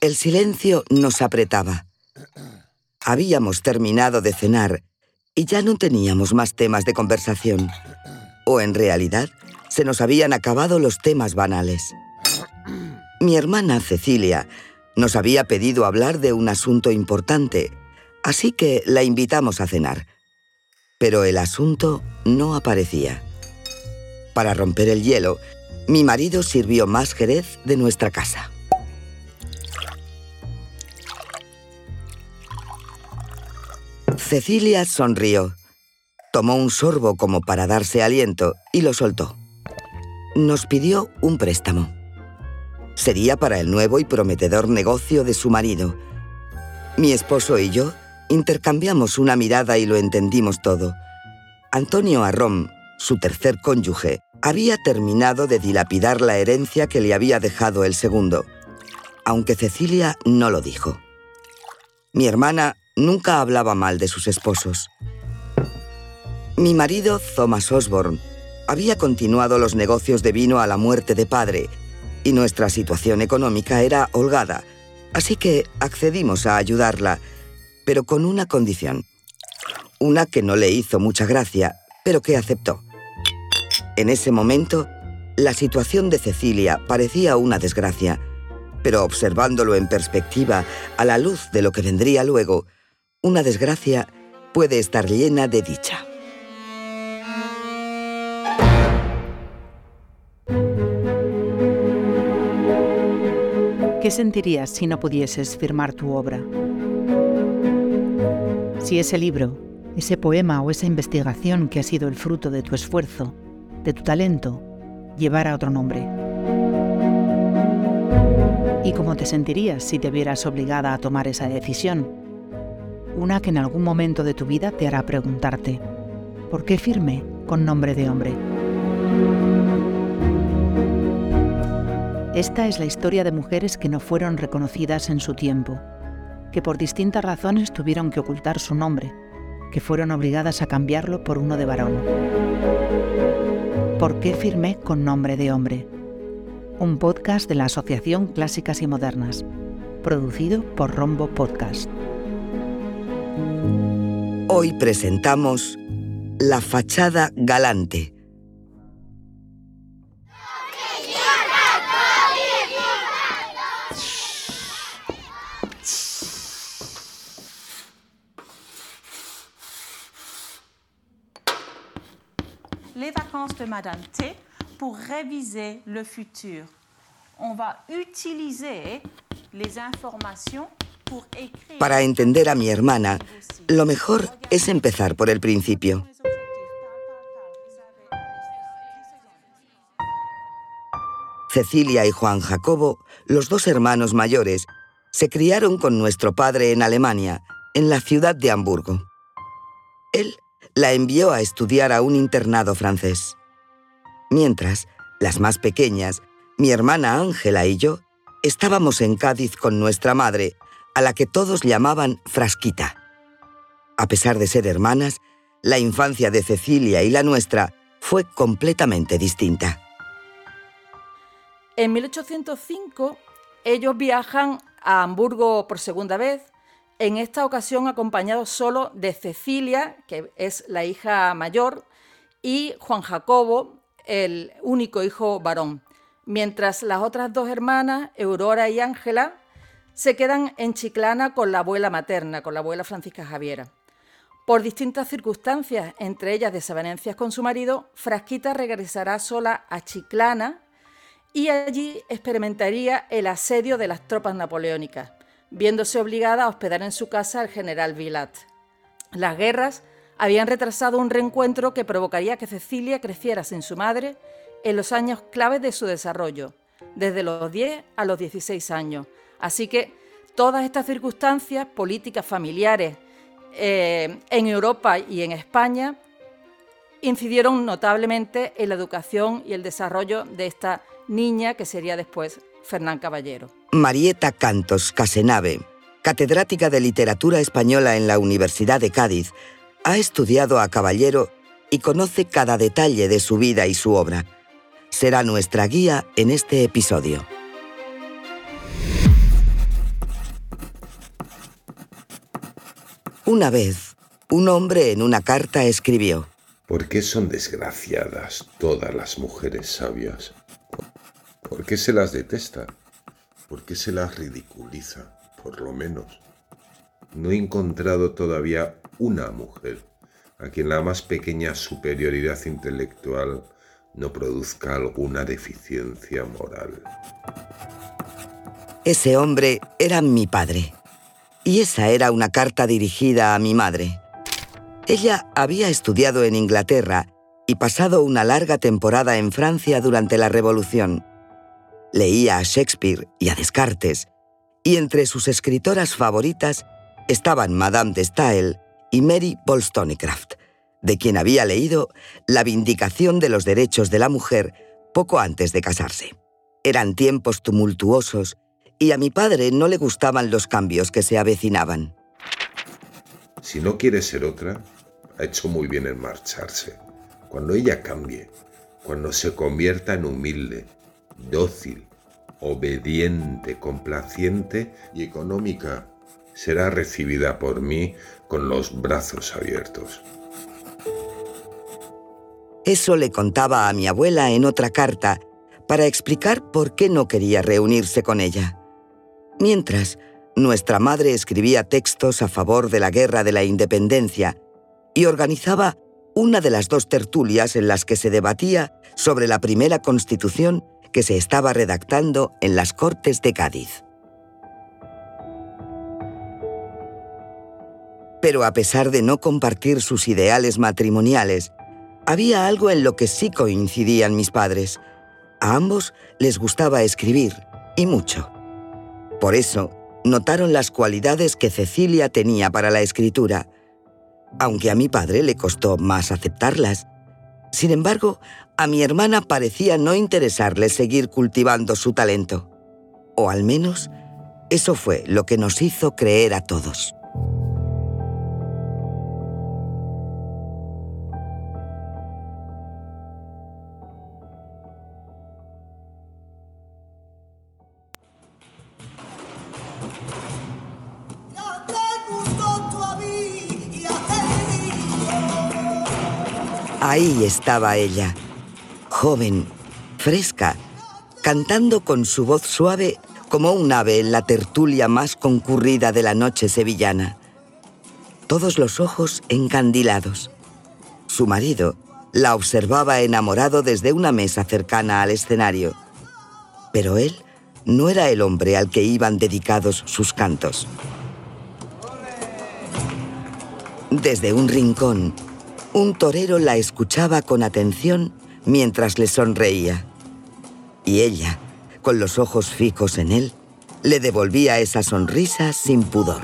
El silencio nos apretaba. Habíamos terminado de cenar y ya no teníamos más temas de conversación. O en realidad, se nos habían acabado los temas banales. Mi hermana Cecilia nos había pedido hablar de un asunto importante, así que la invitamos a cenar. Pero el asunto no aparecía. Para romper el hielo, mi marido sirvió más jerez de nuestra casa. Cecilia sonrió. Tomó un sorbo como para darse aliento y lo soltó. Nos pidió un préstamo. Sería para el nuevo y prometedor negocio de su marido. Mi esposo y yo intercambiamos una mirada y lo entendimos todo. Antonio Arrón, su tercer cónyuge, había terminado de dilapidar la herencia que le había dejado el segundo, aunque Cecilia no lo dijo. Mi hermana nunca hablaba mal de sus esposos. Mi marido, Thomas Osborne, había continuado los negocios de vino a la muerte de padre y nuestra situación económica era holgada, así que accedimos a ayudarla, pero con una condición. Una que no le hizo mucha gracia, pero que aceptó. En ese momento, la situación de Cecilia parecía una desgracia, pero observándolo en perspectiva a la luz de lo que vendría luego, una desgracia puede estar llena de dicha. ¿Qué sentirías si no pudieses firmar tu obra? Si ese libro, ese poema o esa investigación que ha sido el fruto de tu esfuerzo, de tu talento, llevara otro nombre. ¿Y cómo te sentirías si te vieras obligada a tomar esa decisión? Una que en algún momento de tu vida te hará preguntarte, ¿por qué firme con nombre de hombre? Esta es la historia de mujeres que no fueron reconocidas en su tiempo, que por distintas razones tuvieron que ocultar su nombre, que fueron obligadas a cambiarlo por uno de varón. ¿Por qué firmé con nombre de hombre? Un podcast de la Asociación Clásicas y Modernas, producido por Rombo Podcast. Hoy presentamos La fachada galante. Les vacances de Madame T pour réviser le futur. On va utiliser les informations para entender a mi hermana, lo mejor es empezar por el principio. Cecilia y Juan Jacobo, los dos hermanos mayores, se criaron con nuestro padre en Alemania, en la ciudad de Hamburgo. Él la envió a estudiar a un internado francés. Mientras, las más pequeñas, mi hermana Ángela y yo, estábamos en Cádiz con nuestra madre, a la que todos llamaban Frasquita. A pesar de ser hermanas, la infancia de Cecilia y la nuestra fue completamente distinta. En 1805, ellos viajan a Hamburgo por segunda vez, en esta ocasión acompañados solo de Cecilia, que es la hija mayor, y Juan Jacobo, el único hijo varón, mientras las otras dos hermanas, Aurora y Ángela, se quedan en Chiclana con la abuela materna, con la abuela Francisca Javiera. Por distintas circunstancias, entre ellas desavenencias con su marido, Frasquita regresará sola a Chiclana y allí experimentaría el asedio de las tropas napoleónicas, viéndose obligada a hospedar en su casa al general Vilat. Las guerras habían retrasado un reencuentro que provocaría que Cecilia creciera sin su madre en los años claves de su desarrollo, desde los 10 a los 16 años, Así que todas estas circunstancias políticas familiares eh, en Europa y en España incidieron notablemente en la educación y el desarrollo de esta niña que sería después Fernán Caballero. Marieta Cantos Casenave, catedrática de literatura española en la Universidad de Cádiz, ha estudiado a Caballero y conoce cada detalle de su vida y su obra. Será nuestra guía en este episodio. Una vez, un hombre en una carta escribió, ¿Por qué son desgraciadas todas las mujeres sabias? ¿Por qué se las detesta? ¿Por qué se las ridiculiza? Por lo menos. No he encontrado todavía una mujer a quien la más pequeña superioridad intelectual no produzca alguna deficiencia moral. Ese hombre era mi padre. Y esa era una carta dirigida a mi madre. Ella había estudiado en Inglaterra y pasado una larga temporada en Francia durante la Revolución. Leía a Shakespeare y a Descartes, y entre sus escritoras favoritas estaban Madame de Stael y Mary Wollstonecraft, de quien había leído La Vindicación de los Derechos de la Mujer poco antes de casarse. Eran tiempos tumultuosos y a mi padre no le gustaban los cambios que se avecinaban. Si no quiere ser otra, ha hecho muy bien en marcharse. Cuando ella cambie, cuando se convierta en humilde, dócil, obediente, complaciente y económica, será recibida por mí con los brazos abiertos. Eso le contaba a mi abuela en otra carta para explicar por qué no quería reunirse con ella. Mientras, nuestra madre escribía textos a favor de la guerra de la independencia y organizaba una de las dos tertulias en las que se debatía sobre la primera constitución que se estaba redactando en las Cortes de Cádiz. Pero a pesar de no compartir sus ideales matrimoniales, había algo en lo que sí coincidían mis padres. A ambos les gustaba escribir, y mucho. Por eso, notaron las cualidades que Cecilia tenía para la escritura, aunque a mi padre le costó más aceptarlas. Sin embargo, a mi hermana parecía no interesarle seguir cultivando su talento. O al menos, eso fue lo que nos hizo creer a todos. Ahí estaba ella, joven, fresca, cantando con su voz suave como un ave en la tertulia más concurrida de la noche sevillana. Todos los ojos encandilados. Su marido la observaba enamorado desde una mesa cercana al escenario. Pero él no era el hombre al que iban dedicados sus cantos. Desde un rincón, un torero la escuchaba con atención mientras le sonreía. Y ella, con los ojos fijos en él, le devolvía esa sonrisa sin pudor.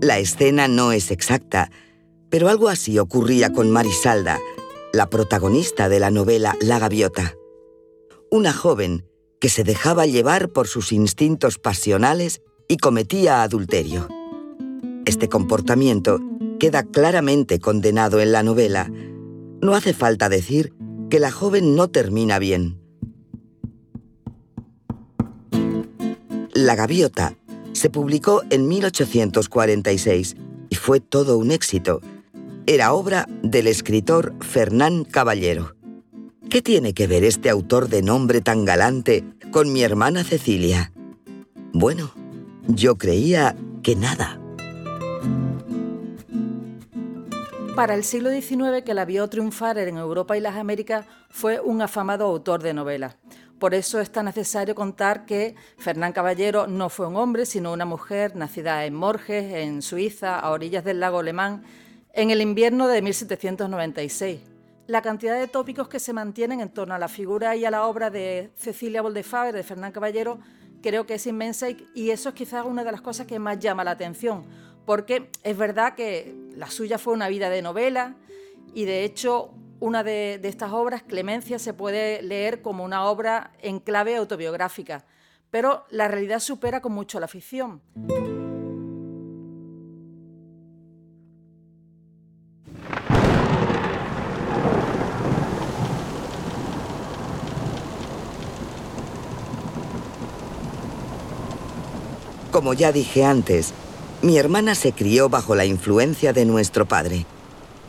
La escena no es exacta, pero algo así ocurría con Marisalda, la protagonista de la novela La Gaviota una joven que se dejaba llevar por sus instintos pasionales y cometía adulterio. Este comportamiento queda claramente condenado en la novela. No hace falta decir que la joven no termina bien. La gaviota se publicó en 1846 y fue todo un éxito. Era obra del escritor Fernán Caballero. ¿Qué tiene que ver este autor de nombre tan galante con mi hermana Cecilia? Bueno, yo creía que nada. Para el siglo XIX, que la vio triunfar en Europa y las Américas, fue un afamado autor de novelas. Por eso es tan necesario contar que Fernán Caballero no fue un hombre, sino una mujer nacida en Morges, en Suiza, a orillas del lago Alemán, en el invierno de 1796 la cantidad de tópicos que se mantienen en torno a la figura y a la obra de Cecilia Boldefaber, de Fernán Caballero, creo que es inmensa y, eso es quizás una de las cosas que más llama la atención, porque es verdad que la suya fue una vida de novela y de hecho una de, de estas obras, Clemencia, se puede leer como una obra en clave autobiográfica, pero la realidad supera con mucho la ficción. Como ya dije antes, mi hermana se crió bajo la influencia de nuestro padre.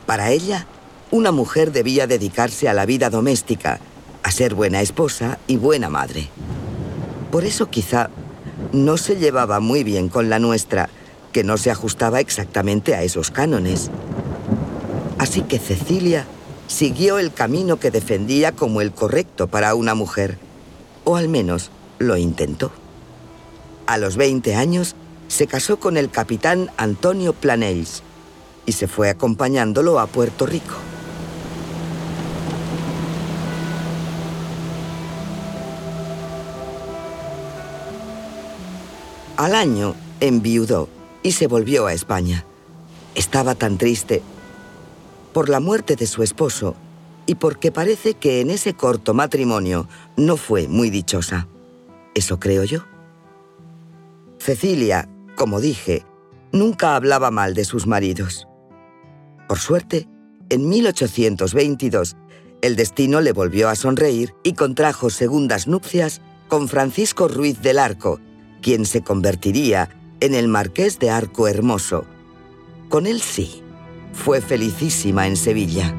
Para ella, una mujer debía dedicarse a la vida doméstica, a ser buena esposa y buena madre. Por eso quizá no se llevaba muy bien con la nuestra, que no se ajustaba exactamente a esos cánones. Así que Cecilia siguió el camino que defendía como el correcto para una mujer, o al menos lo intentó. A los 20 años se casó con el capitán Antonio Planells y se fue acompañándolo a Puerto Rico. Al año enviudó y se volvió a España. Estaba tan triste por la muerte de su esposo y porque parece que en ese corto matrimonio no fue muy dichosa. Eso creo yo. Cecilia, como dije, nunca hablaba mal de sus maridos. Por suerte, en 1822, el destino le volvió a sonreír y contrajo segundas nupcias con Francisco Ruiz del Arco, quien se convertiría en el Marqués de Arco Hermoso. Con él sí, fue felicísima en Sevilla.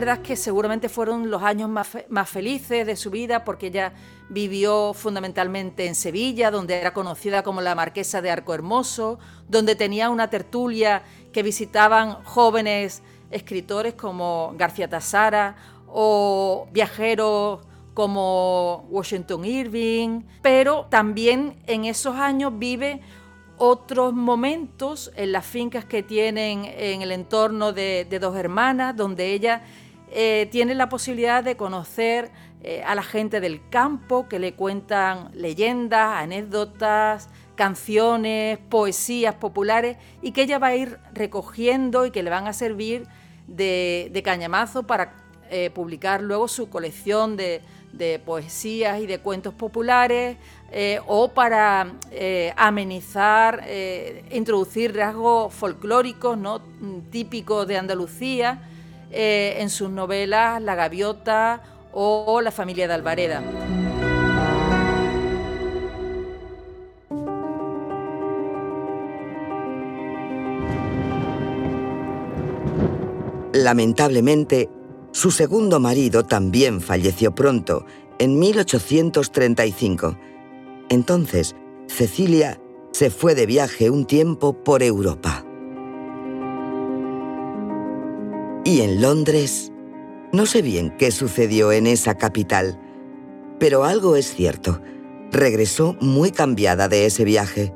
Verdad que seguramente fueron los años más, más, felices de su vida porque ella vivió fundamentalmente en Sevilla, donde era conocida como la Marquesa de Arco Hermoso, donde tenía una tertulia que visitaban jóvenes escritores como García Tassara o viajeros como Washington Irving, pero también en esos años vive otros momentos en las fincas que tienen en el entorno de, dos hermanas, donde ella eh, tiene la posibilidad de conocer eh, a la gente del campo que le cuentan leyendas, anécdotas, canciones, poesías populares y que ella va a ir recogiendo y que le van a servir de, cañamazo para eh, publicar luego su colección de, poesías y de cuentos populares o para amenizar, introducir rasgos folclóricos ¿no? típicos de Andalucía en sus novelas La Gaviota o La familia de Alvareda. Lamentablemente, su segundo marido también falleció pronto, en 1835. Entonces, Cecilia se fue de viaje un tiempo por Europa. Y en Londres, no sé bien qué sucedió en esa capital, pero algo es cierto. Regresó muy cambiada de ese viaje.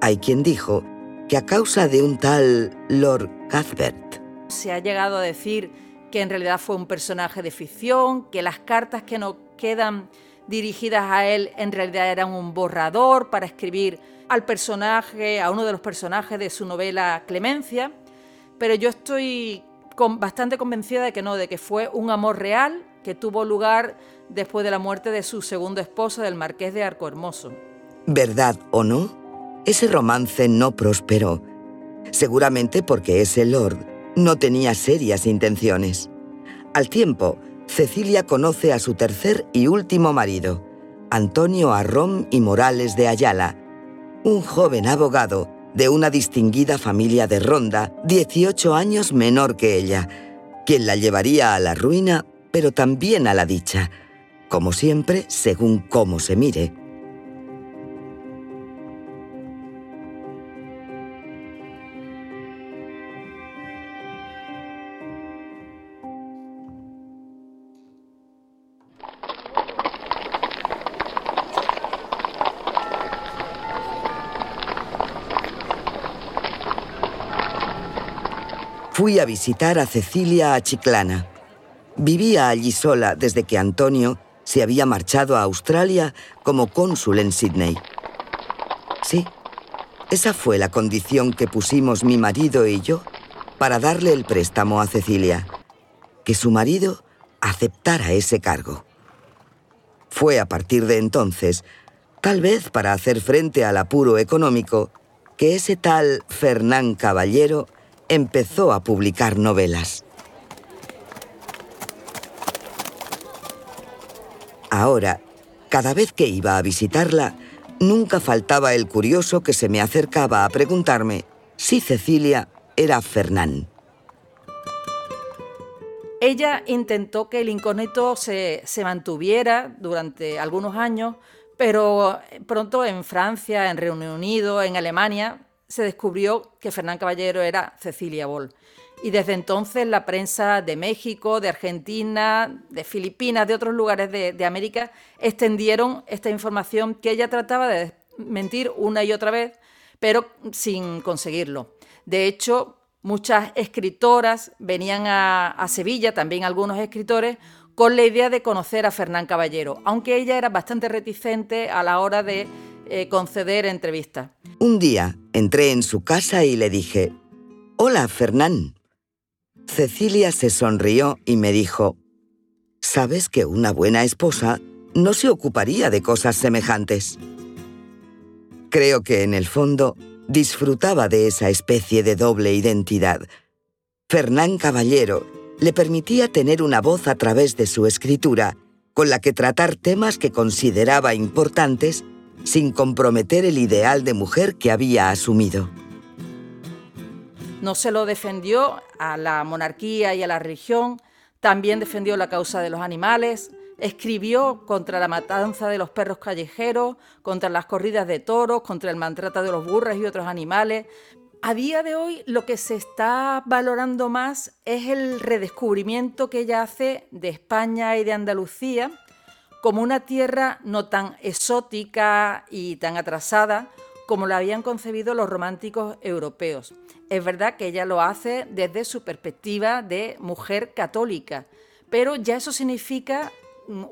Hay quien dijo que a causa de un tal Lord Cuthbert, se ha llegado a decir que en realidad fue un personaje de ficción, que las cartas que nos quedan dirigidas a él en realidad eran un borrador para escribir al personaje, a uno de los personajes de su novela Clemencia, pero yo estoy bastante convencida de que no, de que fue un amor real que tuvo lugar después de la muerte de su segundo esposo, del marqués de Arco Hermoso. ¿Verdad o no? Ese romance no prosperó, seguramente porque ese lord no tenía serias intenciones. Al tiempo, Cecilia conoce a su tercer y último marido, Antonio Arrón y Morales de Ayala, un joven abogado de una distinguida familia de Ronda, 18 años menor que ella, quien la llevaría a la ruina, pero también a la dicha, como siempre, según cómo se mire. Visitar a Cecilia a Chiclana. Vivía allí sola desde que Antonio se había marchado a Australia como cónsul en Sydney. Sí, esa fue la condición que pusimos mi marido y yo para darle el préstamo a Cecilia, que su marido aceptara ese cargo. Fue a partir de entonces, tal vez para hacer frente al apuro económico, que ese tal Fernán Caballero empezó a publicar novelas. Ahora, cada vez que iba a visitarla, nunca faltaba el curioso que se me acercaba a preguntarme si Cecilia era Fernán. Ella intentó que el incógnito se, mantuviera durante algunos años, pero pronto en Francia, en Reino Unido, en Alemania, se descubrió que Fernán Caballero era Cecilia Boll. Y desde entonces la prensa de México, de Argentina, de Filipinas, de otros lugares de, América, extendieron esta información que ella trataba de mentir una y otra vez, pero sin conseguirlo. De hecho, muchas escritoras venían a, Sevilla, también algunos escritores, con la idea de conocer a Fernán Caballero, aunque ella era bastante reticente a la hora de eh, conceder entrevistas. Un día entré en su casa y le dije, Hola, Fernán. Cecilia se sonrió y me dijo, Sabes que una buena esposa no se ocuparía de cosas semejantes. Creo que en el fondo disfrutaba de esa especie de doble identidad. Fernán Caballero le permitía tener una voz a través de su escritura, con la que tratar temas que consideraba importantes sin comprometer el ideal de mujer que había asumido. No se lo defendió a la monarquía y a la religión, también defendió la causa de los animales, Escribió contra la matanza de los perros callejeros, contra las corridas de toros, contra el maltrato de los burros y otros animales. A día de hoy lo que se está valorando más es el redescubrimiento que ella hace de España y de Andalucía como una tierra no tan exótica y tan atrasada como la habían concebido los románticos europeos. Es verdad que ella lo hace desde su perspectiva de mujer católica, pero ya eso significa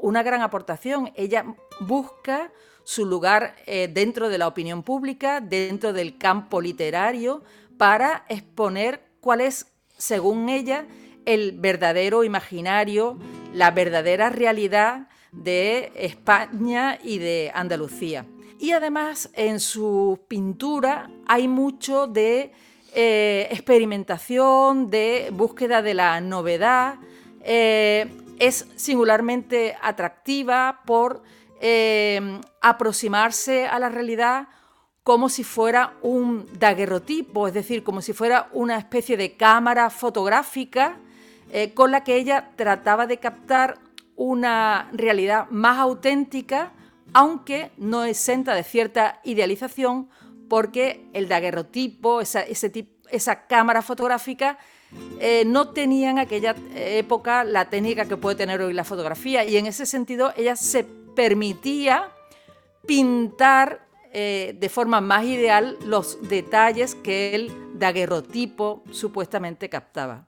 una gran aportación. Ella busca su lugar eh, dentro de la opinión pública, dentro del campo literario, para exponer cuál es, según ella, el verdadero imaginario, la verdadera realidad de España y de Andalucía. Y además en su pintura hay mucho de eh, experimentación, de búsqueda de la novedad. Eh, es singularmente atractiva por eh, aproximarse a la realidad como si fuera un daguerrotipo, es decir, como si fuera una especie de cámara fotográfica con la que ella trataba de captar una realidad más auténtica, aunque no exenta de cierta idealización, porque el daguerrotipo, esa, cámara fotográfica, eh, no tenían en aquella época la técnica que puede tener hoy la fotografía y en ese sentido ella se permitía pintar eh, de forma más ideal los detalles que el daguerrotipo supuestamente captaba.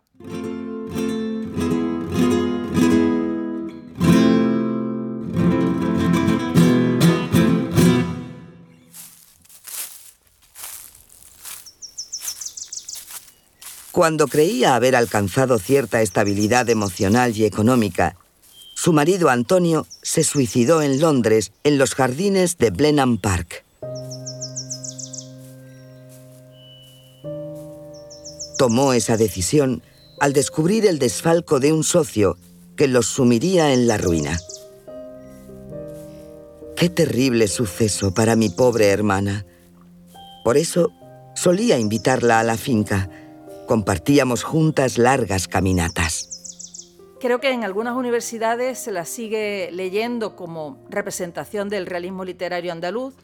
Cuando creía haber alcanzado cierta estabilidad emocional y económica, su marido Antonio se suicidó en Londres, en los jardines de Blenheim Park. Tomó esa decisión al descubrir el desfalco de un socio que los sumiría en la ruina. Qué terrible suceso para mi pobre hermana. Por eso solía invitarla a la finca, Compartíamos juntas largas caminatas. Creo que en algunas universidades se la sigue leyendo como representación del realismo literario andaluz,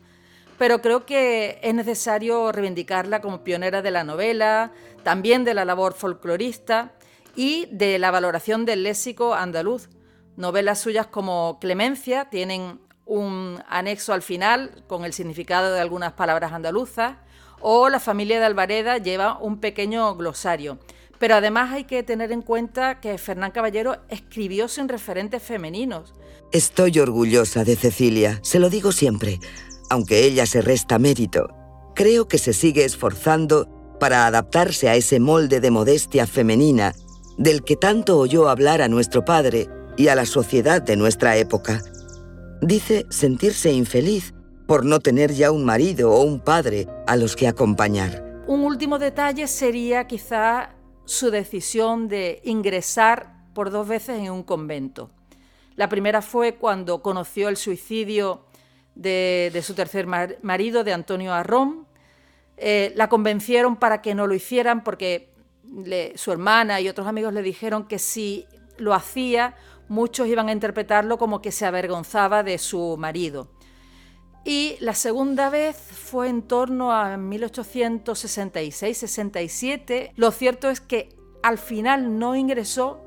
pero creo que es necesario reivindicarla como pionera de la novela, también de la labor folclorista y de la valoración del léxico andaluz. Novelas suyas como Clemencia tienen un anexo al final con el significado de algunas palabras andaluzas o la familia de Alvareda lleva un pequeño glosario. Pero además hay que tener en cuenta que Fernán Caballero escribió sin referentes femeninos. Estoy orgullosa de Cecilia, se lo digo siempre, aunque ella se resta mérito. Creo que se sigue esforzando para adaptarse a ese molde de modestia femenina del que tanto oyó hablar a nuestro padre y a la sociedad de nuestra época. Dice sentirse infeliz por no tener ya un marido o un padre a los que acompañar. Un último detalle sería quizá su decisión de ingresar por dos veces en un convento. La primera fue cuando conoció el suicidio de, su tercer marido, de Antonio Arrón. Eh, la convencieron para que no lo hicieran porque su hermana y otros amigos le dijeron que si lo hacía, muchos iban a interpretarlo como que se avergonzaba de su marido. Y la segunda vez fue en torno a 1866-67. Lo cierto es que al final no ingresó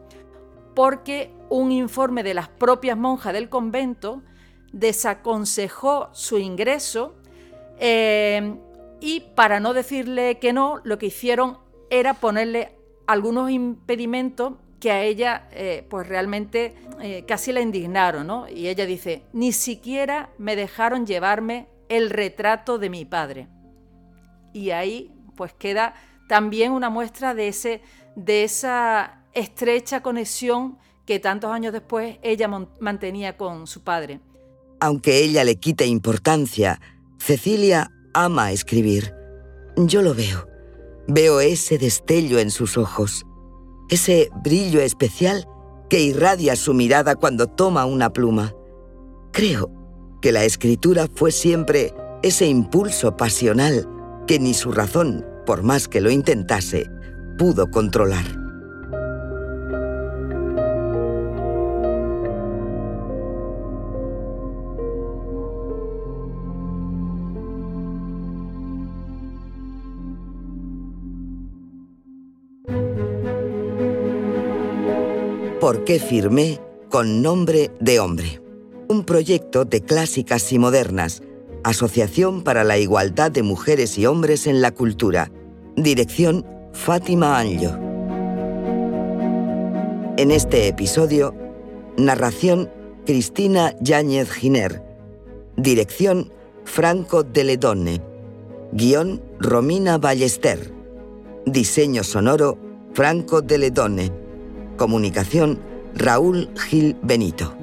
porque un informe de las propias monjas del convento desaconsejó su ingreso eh, y para no decirle que no, lo que hicieron era ponerle algunos impedimentos que a ella eh, pues realmente eh, casi la indignaron, ¿no? Y ella dice, ni siquiera me dejaron llevarme el retrato de mi padre. Y ahí pues queda también una muestra de, ese, de esa estrecha conexión que tantos años después ella mantenía con su padre. Aunque ella le quite importancia, Cecilia ama escribir. Yo lo veo. Veo ese destello en sus ojos ese brillo especial que irradia su mirada cuando toma una pluma. Creo que la escritura fue siempre ese impulso pasional que ni su razón, por más que lo intentase, pudo controlar. ¿Por qué firmé con nombre de hombre? Un proyecto de clásicas y modernas, Asociación para la Igualdad de Mujeres y Hombres en la Cultura. Dirección Fátima Anjo. En este episodio, narración Cristina Yáñez Giner. Dirección Franco Deledonne. Guión Romina Ballester. Diseño sonoro Franco Deledonne. Comunicación Raúl Gil Benito.